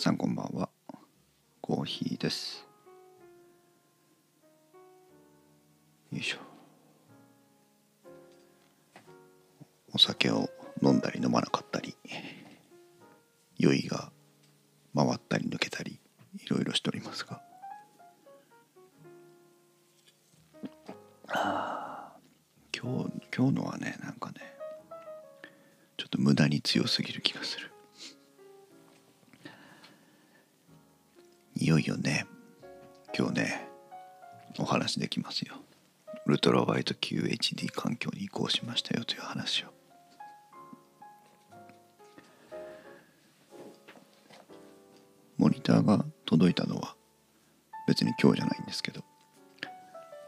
さんこんばんは。コーヒーです。よいしょ。お酒を飲んだり飲まなかった。いよいよね。今日ねお話できますよ。ウルトラワイド QHD 環境に移行しましたよという話を。モニターが届いたのは別に今日じゃないんですけど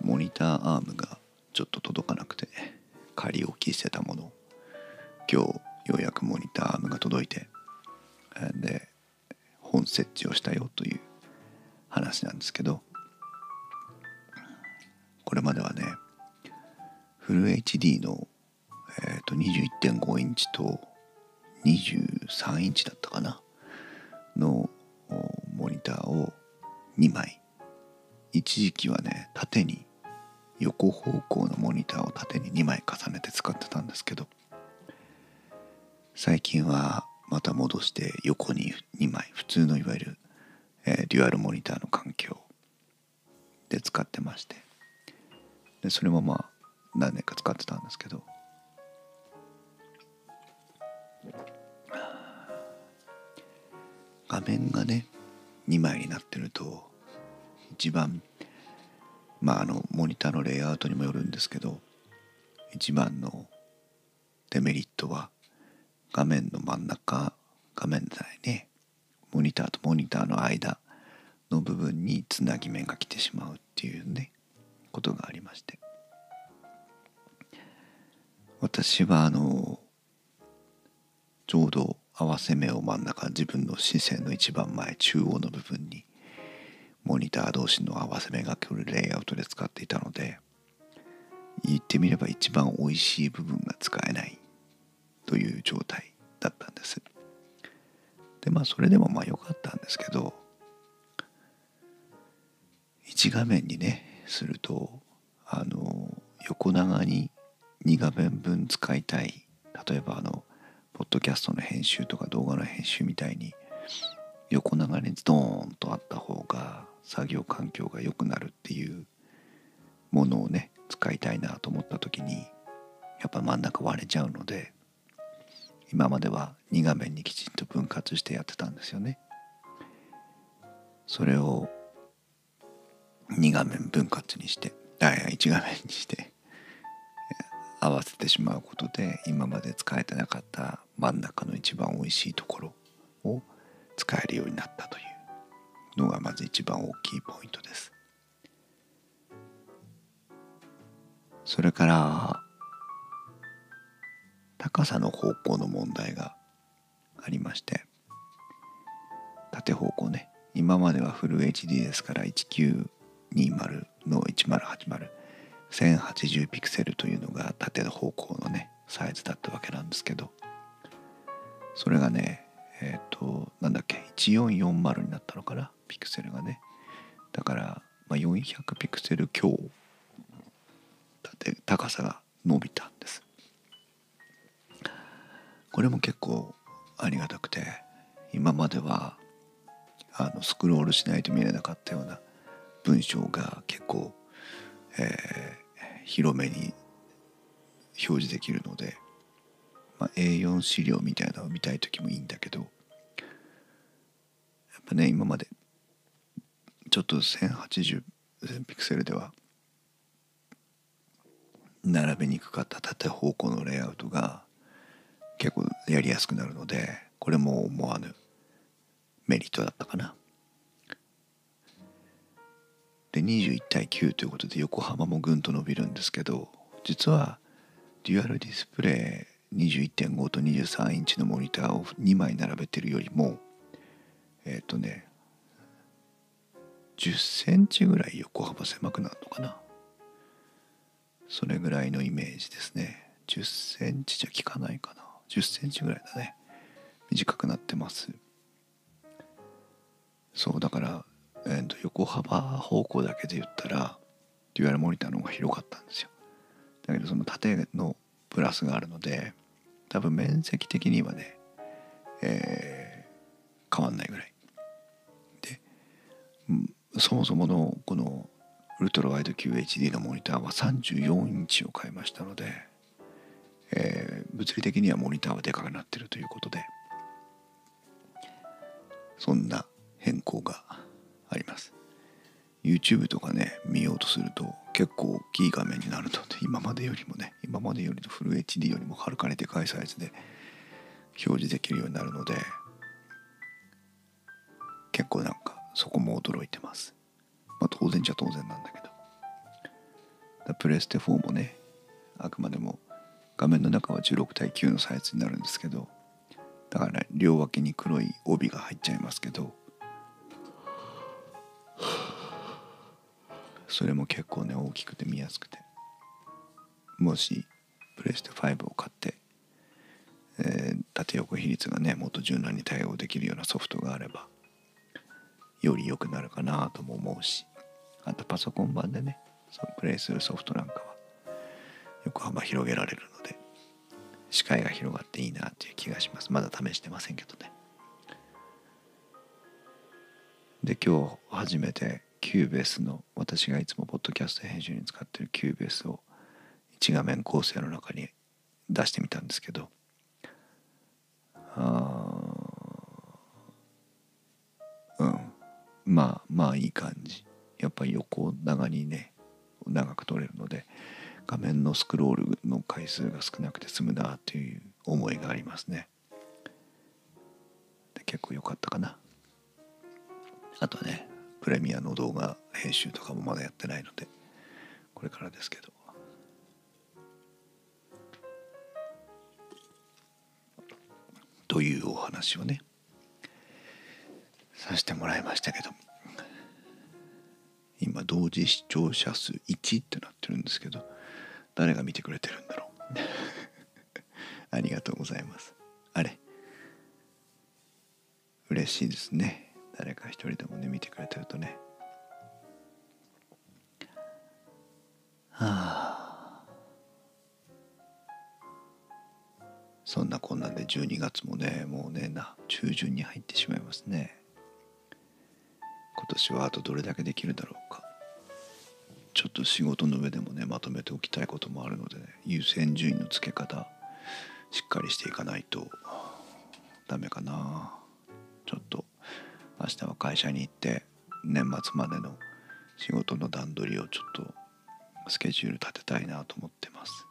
モニターアームがちょっと届かなくて仮置きしてたものを今日ようやくモニターアームが届いてで本設置をしたよという話なんですけどこれまではねフル HD の、えー、と21.5インチと23インチだったかなのモニターを2枚。一時期はね縦に横方向のモニターを縦に2枚重ねて使ってたんですけど最近はまた戻して横に2枚。普通のいわゆる、えー、デュアルモニターの環境で使ってまして。でそれもまあ何年か使ってたんですけど。画面がね2枚になってると一番まああのモニターのレイアウトにもよるんですけど一番のデメリットは画面の真ん中画面じゃないねモニターとモニターの間の部分につなぎ目が来てしまうっていうねことがありまして。私はあのちょうど合わせ目を真ん中自分の視線の一番前中央の部分にモニター同士の合わせ目が来るレイアウトで使っていたので言ってみれば一番美味しい部分が使えないという状態だったんです。でまあそれでもまあ良かったんですけど1画面にねするとあの横長に2画面分使いたい例えばあのポッドキャストの編集とか動画の編集みたいに横長にドーンとあった方が作業環境が良くなるっていうものをね使いたいなと思った時にやっぱ真ん中割れちゃうので今までは2画面にきちんと分割してやってたんですよね。それを2画面分割にしてあ1画面にして合わせてしまうことで今まで使えてなかった真ん中の一番おいしいところを使えるようになったというのがまず一番大きいポイントです。それから高さの方向の問題がありまして縦方向ね今まではフル HD ですから1920の1080 1080ピクセルというのが縦方向のねサイズだったわけなんですけど。それがねえっ、ー、となんだっけ1440になったのかなピクセルがね。だから、まあ、400ピクセル強縦高さが伸びたんです。これも結構ありがたくて今まではあのスクロールしないと見れなかったような文章が結構、えー、広めに表示できるので、まあ、A4 資料みたいなのを見たい時もいいんだけどやっぱね今までちょっと1080ピクセルでは並べにくかった縦方向のレイアウトが結構やりやすくなるのでこれも思わぬメリットだったかな。21対9ということで横浜もぐんと伸びるんですけど実はデュアルディスプレイ21.5と23インチのモニターを2枚並べてるよりもえっ、ー、とね10センチぐらい横幅狭くなるのかな。それぐらいのイメージですね。10センチじゃ効かないかな。10センチぐらいだね。短くなってます。そうだから、えー、と横幅方向だけで言ったらデュアルモニターの方が広かったんですよ。だけどその縦のプラスがあるので多分面積的にはね、えー、変わんないぐらい。でそもそものこのウルトラワイド QHD のモニターは34インチを買いましたので、えー、物理的にはモニターはでかくなってるということでそんな変更があります。YouTube とかね見ようとすると結構大きい画面になるので 今までよりもね今までよりのフル HD よりもはるかにでかいサイズで表示できるようになるので結構なんかそこも驚いてます。まあ当然じゃ当然なんだけど。プレステ4もねあくまでも画面の中は16対9のサイズになるんですけどだから、両脇に黒い帯が入っちゃいますけどそれも結構ね大きくて見やすくて。もしプレステ5を買って、えー、縦横比率がねもっと柔軟に対応できるようなソフトがあればより良くなるかなとも思うしあとパソコン版でねそのプレイするソフトなんかは横幅広げられるので視界が広がっていいなっていう気がします。まだ試してませんけどね。で今日初めて Cubase の私がいつもポッドキャスト編集に使ってる Cubase を一画面構成の中に出してみたんですけどあうん。まあまあいい感じ。やっぱり横長にね長く撮れるので画面のスクロールの回数が少なくて済むなという思いがありますね。で結構良かったかな。あとねプレミアの動画編集とかもまだやってないのでこれからですけど。というお話をねさせてもらいましたけど今同時視聴者数1ってなってるんですけど誰が見てくれてるんだろう。ありがとうございます。あれ嬉しいですね。誰か一人でもね見てくれてるとね。はあ。そんなこんなんで12月もねもうねな中旬に入ってしまいますね。今年はあとどれだけできるだろうか。ちょっと仕事の上でもねまとめておきたいこともあるのでね優先順位の付け方しっかりしていかないとダメかな。ちょっと明日は会社に行って年末までの仕事の段取りをちょっとスケジュール立てたいなと思ってます。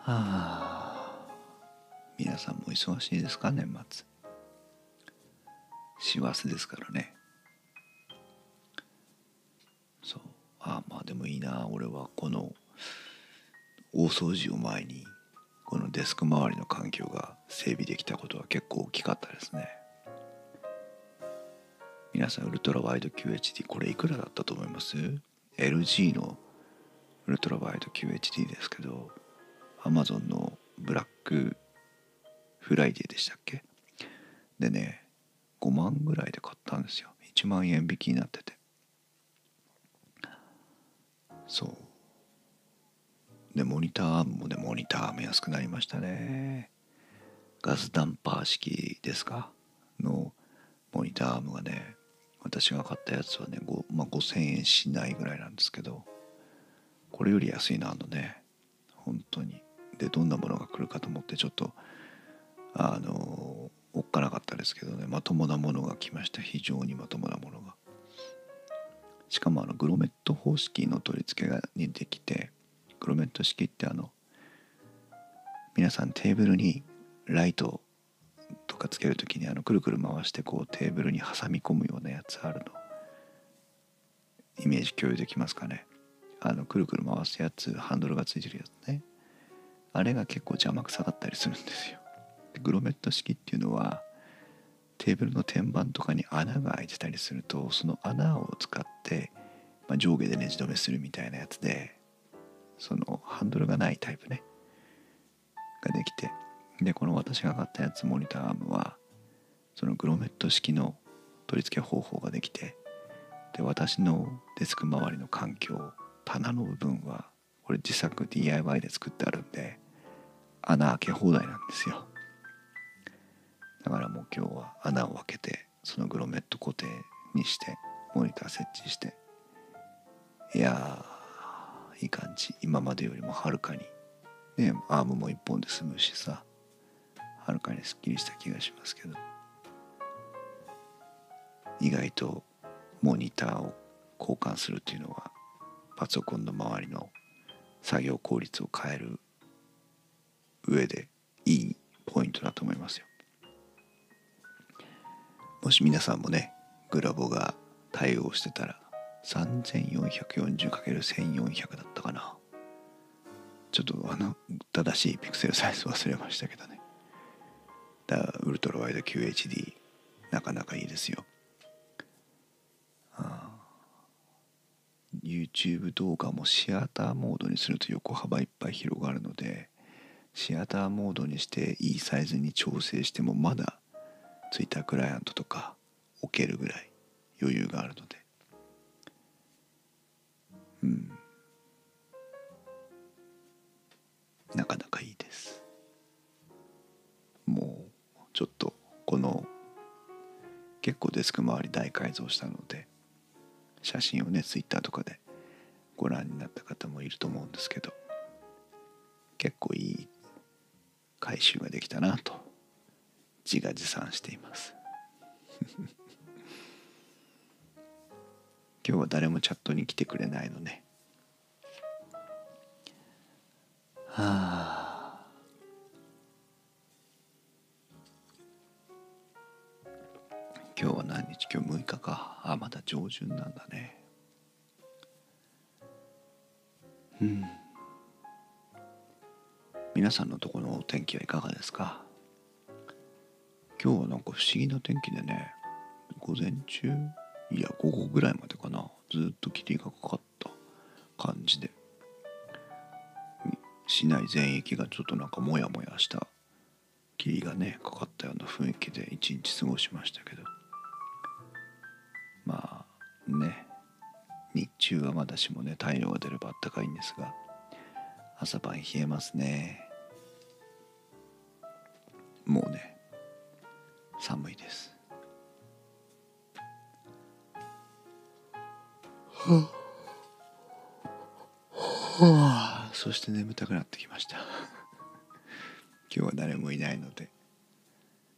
はあ、皆さんも忙しいですか年末。師走ですからね。あまあでもいいな俺はこの大掃除を前にこのデスク周りの環境が整備できたことは結構大きかったですね。皆さんウルトラワイド QHD これいくらだったと思います ?LG のウルトラワイド QHD ですけど Amazon のブラックフライデーでしたっけ？でね5万ぐらいで買ったんですよ。1万円引きになってて。そう。でモニターアームもねモニターアーム安くなりましたね。ガスダンパー式ですか？のモニターアームがね私が買ったやつはね、まあ、5000円しないぐらいなんですけどこれより安いなあのね。本当に。でどんなものが来るかと思ってちょっとあのおっかなかったですけどね。まともなものが来ました。非常にまともなものが。しかもあのグロメット方式の取り付けがにできてグロメット式ってあの皆さんテーブルにライトとかつける時にあのくるくる回してこうテーブルに挟み込むようなやつあるの。イメージ共有できますかね。あのくるくる回すやつハンドルがついてるやつね。あれが結構邪魔くさかったりするんですよ。グロメット式っていうのはテーブルの天板とかに穴が開いてたりするとその穴を使ってまあ、上下でネジ止めするみたいなやつでそのハンドルがないタイプね。ができてでこの私が買ったやつモニターアームはそのグロメット式の取り付け方法ができてで私のデスク周りの環境棚の部分はこれ自作 DIY で作ってあるんで穴開け放題なんですよ。だからもう今日は穴を開けてそのグロメット固定にしてモニター設置して。いやいい感じ。今までよりもはるかにねアームも一本で済むしさ。はるかにすっきりした気がしますけど。意外とモニターを交換するっていうのはパソコンの周りの作業効率を変える上でいいポイントだと思いますよ。もし皆さんもねグラボが対応してたら 3440×1400 だったかな。ちょっとあの正しいピクセルサイズ忘れましたけどね。だからウルトラワイド QHD なかなかいいですよ。ああ YouTube 動画もシアターモードにすると横幅いっぱい広がるのでシアターモードにしていいサイズに調整してもまだ Twitter クライアントとか置けるぐらい余裕があるので。うん。なかなかいいです。もうちょっとこの結構デスク周り大改造したので写真をねツイッターとかでご覧になった方もいると思うんですけど結構いい回収ができたなと自画自賛しています。今日は誰もチャットに来てくれないのね。はあ。今日は何日？今日6日か。あまだ上旬なんだね。うん。皆さんのところのお天気はいかがですか？今日はなんか不思議な天気でね午前中いや午後ぐらいまでかなずっと霧がかかった感じで市内全域がちょっとなんかモヤモヤした霧がねかかったような雰囲気で一日過ごしましたけど。まあね日中はまだしもね太陽が出ればあったかいんですが朝晩冷えますね。眠たくなってきました。今日は誰もいないので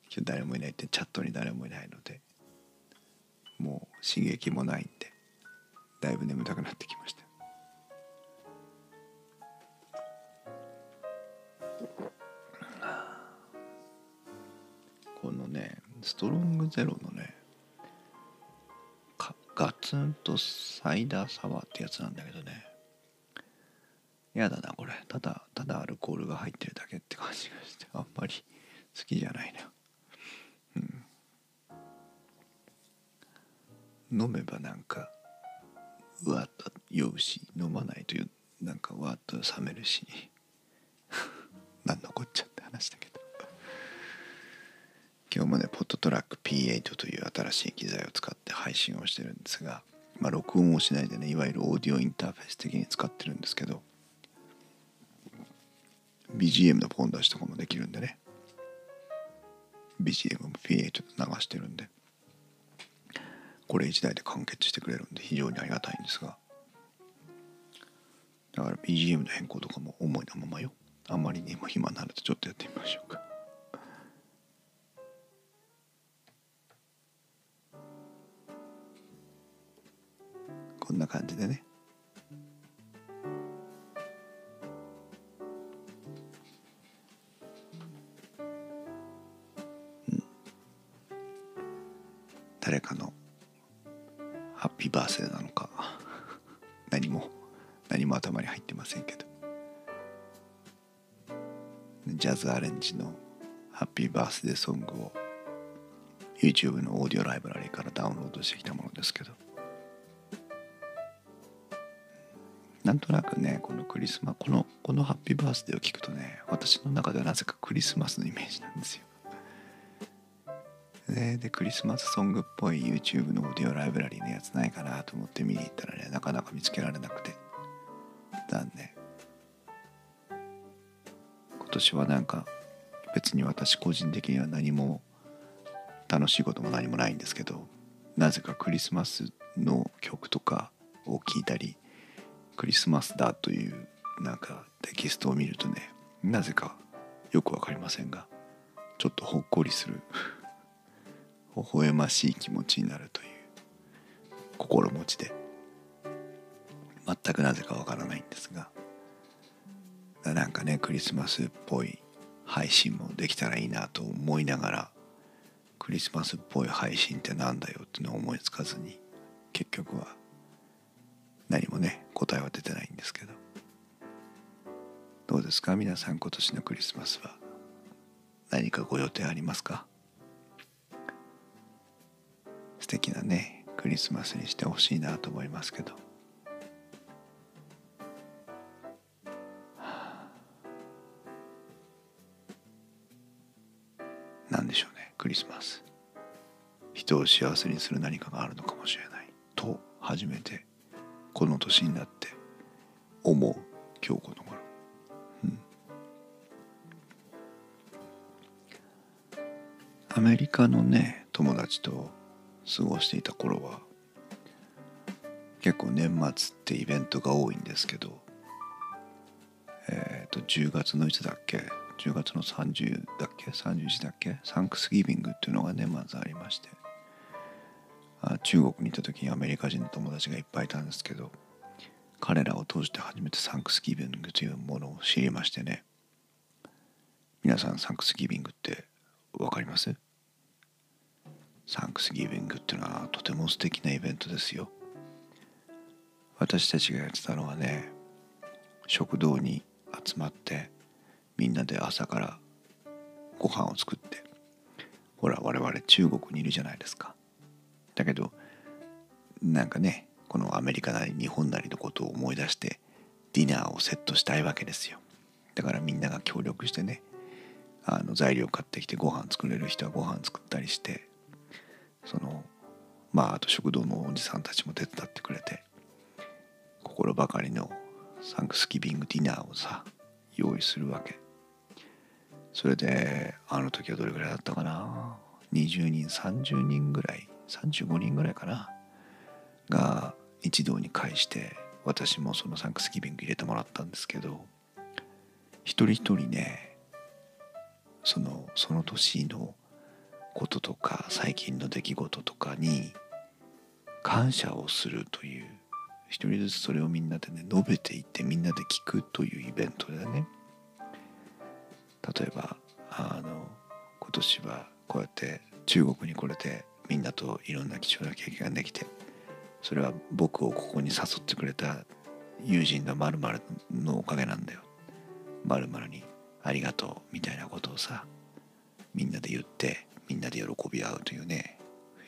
今日誰もいないってチャットに誰もいないのでもう刺激もないんでだいぶ眠たくなってきました。このねストロングゼロのねガツンとサイダーサワーってやつなんだけどね。やだなこれ。ただただアルコールが入ってるだけって感じがしてあんまり好きじゃないな。うん。飲めばなんかうわっと酔うし飲まないというなんかわっと冷めるし 何のこっちゃって話だけど。今日もねポットトラック P8 という新しい機材を使って配信をしてるんですが、まあ、録音をしないでねいわゆるオーディオインターフェース的に使ってるんですけど BGM のポン出しとかもできるんでね。BGM も P8 で流してるんで。これ1台で完結してくれるんで非常にありがたいんですが。だから BGM の変更とかも思いのままよ。あまりにも暇なるとちょっとやってみましょうか。こんな感じでね。誰かのハッピーバースデーなのか何も何も頭に入ってませんけど。ジャズアレンジのハッピーバースデーソングを YouTube のオーディオライブラリーからダウンロードしてきたものですけど。なんとなくねこのクリスマこのこのハッピーバースデーを聞くとね私の中ではなぜかクリスマスのイメージなんですよ。ででクリスマスソングっぽい YouTube のオーディオライブラリーのやつないかなと思って見に行ったらねなかなか見つけられなくて。残念。今年はなんか別に私個人的には何も楽しいことも何もないんですけどなぜかクリスマスの曲とかを聴いたりクリスマスだというなんかテキストを見るとねなぜかよく分かりませんがちょっとほっこりする。微笑ましい気持ちになるという心持ちで全くなぜかわからないんですがなんかねクリスマスっぽい配信もできたらいいなと思いながらクリスマスっぽい配信ってなんだよっていうのを思いつかずに結局は何もね答えは出てないんですけど。どうですか？皆さん今年のクリスマスは何かご予定ありますか？素敵なねクリスマスにしてほしいなと思いますけど。何でしょうねクリスマス。人を幸せにする何かがあるのかもしれない。と初めてこの年になって思う今日この頃、うん、アメリカのね友達と過ごしていた頃は結構年末ってイベントが多いんですけどえっ、ー、と10月のいつだっけ10月の30だっけ31だっけサンクスギビングっていうのがねまずありましてあ中国に行った時にアメリカ人の友達がいっぱいいたんですけど彼らを通して初めてサンクスギビングというものを知りましてね。皆さんサンクスギビングって分かります？サンクスギビングっていうのはとても素敵なイベントですよ。私たちがやってたのはね食堂に集まってみんなで朝からご飯を作ってほら我々中国にいるじゃないですか。だけどなんかねこのアメリカなり日本なりのことを思い出してディナーをセットしたいわけですよ。だからみんなが協力してねあの材料買ってきてご飯作れる人はご飯作ったりしてそのまああと食堂のおじさんたちも手伝ってくれて心ばかりのサンクスギビングディナーをさ用意するわけ。それであの時はどれぐらいだったかな？20人30人ぐらい35人ぐらいかな？が一堂に会して私もそのサンクスギビング入れてもらったんですけど一人一人ねそのその年のこととか最近の出来事とかに感謝をするという一人ずつそれをみんなでね述べていってみんなで聞くというイベントでね。例えばあの今年はこうやって中国に来れてみんなといろんな貴重な経験ができてそれは僕をここに誘ってくれた友人のまるのおかげなんだよ。まるにありがとうみたいなことをさみんなで言ってみんなで喜び合うというね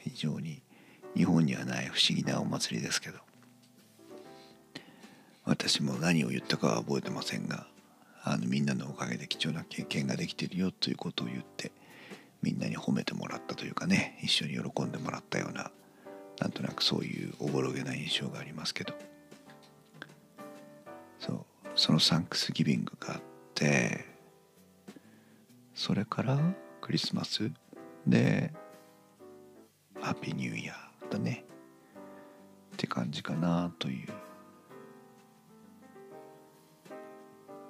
非常に日本にはない不思議なお祭りですけど。私も何を言ったかは覚えてませんがあのみんなのおかげで貴重な経験ができてるよということを言ってみんなに褒めてもらったというかね一緒に喜んでもらったようななんとなくそういうおぼろげな印象がありますけど。そうそのサンクスギビングがあってそれからクリスマスでハッピーニューイヤーだね。って感じかなという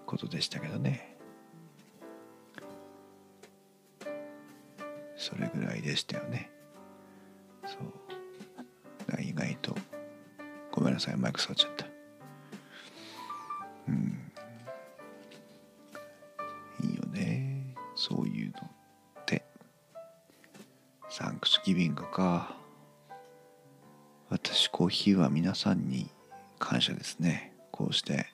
ことでしたけどね。それぐらいでしたよね。そう。意外とごめんなさいマイク触っちゃっ私コーヒーは皆さんに感謝ですね。こうして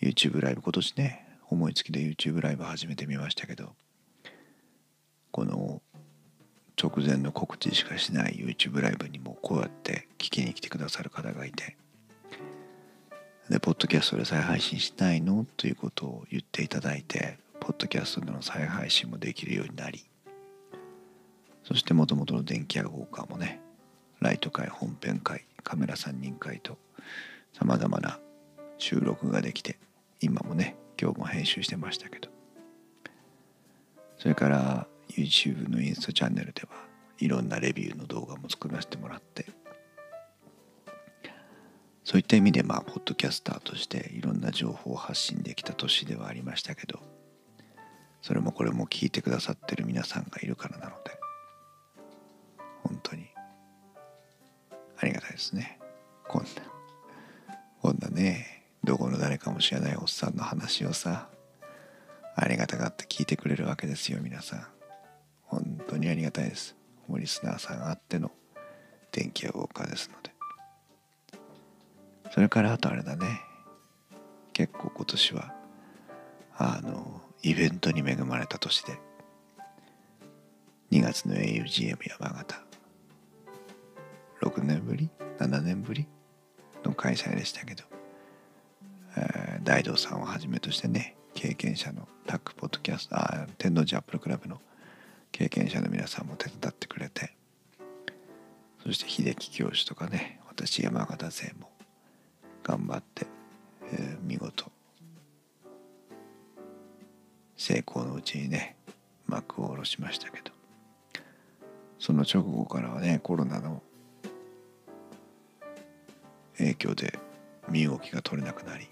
YouTube ライブ今年ね思いつきで YouTube ライブ始めてみましたけどこの直前の告知しかしない YouTube ライブにもこうやって聞きに来てくださる方がいてでポッドキャストで再配信しないの？ということを言っていただいてポッドキャストでの再配信もできるようになりそしてもともとの電気屋ウォーカーもねライト会本編会カメラ3人会とさまざまな収録ができて今もね今日も編集してましたけど。それから YouTube のインスタチャンネルではいろんなレビューの動画も作らせてもらってそういった意味でまあポッドキャスターとしていろんな情報を発信できた年ではありましたけどそれもこれも聞いてくださってる皆さんがいるからなのでありがたいですね。こんな。こんなねどこの誰かも知らないおっさんの話をさありがたがって聞いてくれるわけですよ皆さん。本当にありがたいです。もうリスナーさんあっての電気屋ウォーカーですので。それからあとあれだね。結構今年はあのイベントに恵まれた年で2月の augm 山形。6年ぶり？7年ぶりの開催でしたけど、えー、大道さんをはじめとしてね経験者のタックポッドキャストあ天王寺アップルクラブの経験者の皆さんも手伝ってくれて。そして秀樹教授とかね私山形勢も頑張って、えー、見事成功のうちにね幕を下ろしましたけど。その直後からはねコロナの響で身動きが取れなくなり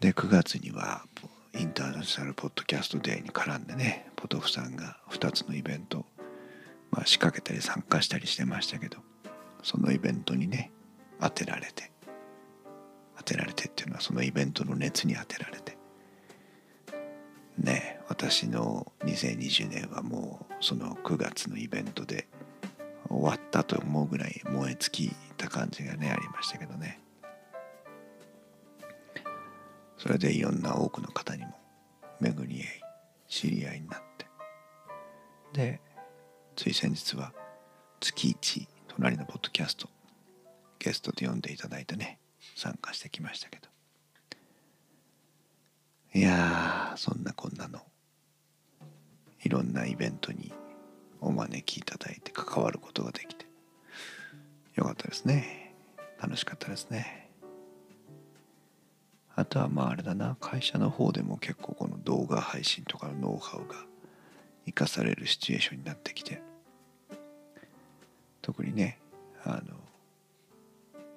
で9月にはインターナショナルポッドキャストデーに絡んでねポトフさんが2つのイベント、まあ、仕掛けたり参加したりしてましたけどそのイベントにね当てられて当てられてっていうのはそのイベントの熱に当てられてね私の2020年はもうその9月のイベントで終わったと思うぐらい燃え尽きた感じがねありましたけどね。それでいろんな多くの方にも巡り合い知り合いになって。でつい先日は月一隣のポッドキャストゲストで呼んでいただいてね参加してきましたけど。いやそんなこんなのいろんなイベントにお招きいただいて関わることができてよかったですね。楽しかったですね。あとはまああれだな会社の方でも結構この動画配信とかのノウハウが生かされるシチュエーションになってきて特にねあの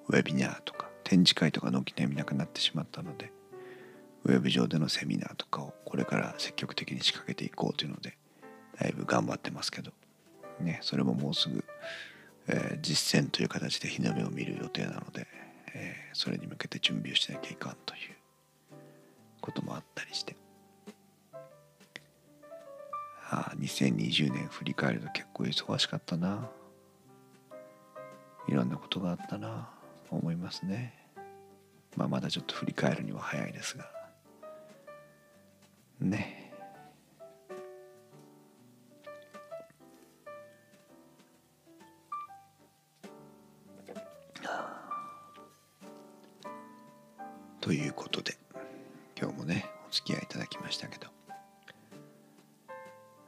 ウェビナーとか展示会とか軒並みなくなってしまったのでウェブ上でのセミナーとかをこれから積極的に仕掛けていこうというのでだいぶ頑張ってますけど、ね、それももうすぐ、えー、実践という形で日の目を見る予定なので、えー、それに向けて準備をしなきゃいかんということもあったりしてああ2020年振り返ると結構忙しかったないろんなことがあったな思いますね。まあ、まだちょっと振り返るには早いですが。ね。ということで今日もねお付き合いいただきましたけど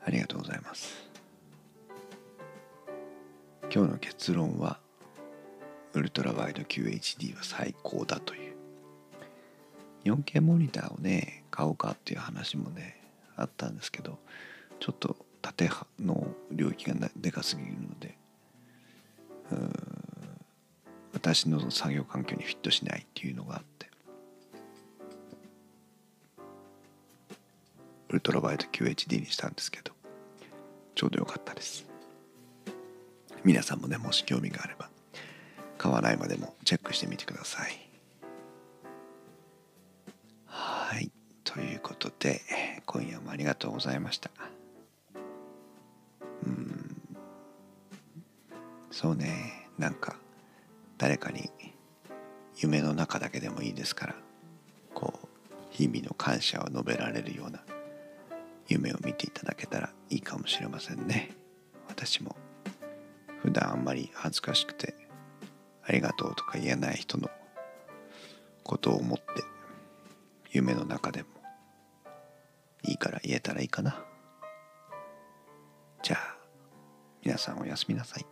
ありがとうございます。今日の結論はウルトラワイド QHD は最高だという。4K モニターをね買おうかっていう話もねあったんですけどちょっと縦の領域がでかすぎるので私の作業環境にフィットしないっていうのがあってウルトラワイド QHD にしたんですけどちょうどよかったです皆さんもねもし興味があれば買わないまでもチェックしてみてください。はい。ということで、今夜もありがとうございました。うん。そうね。なんか、誰かに夢の中だけでもいいですから、こう、日々の感謝を述べられるような夢を見ていただけたらいいかもしれませんね。私も普段あんまり恥ずかしくてありがとうとか言えない人のことを思って夢の中でもいいから言えたらいいかなじゃあ皆さんおやすみなさい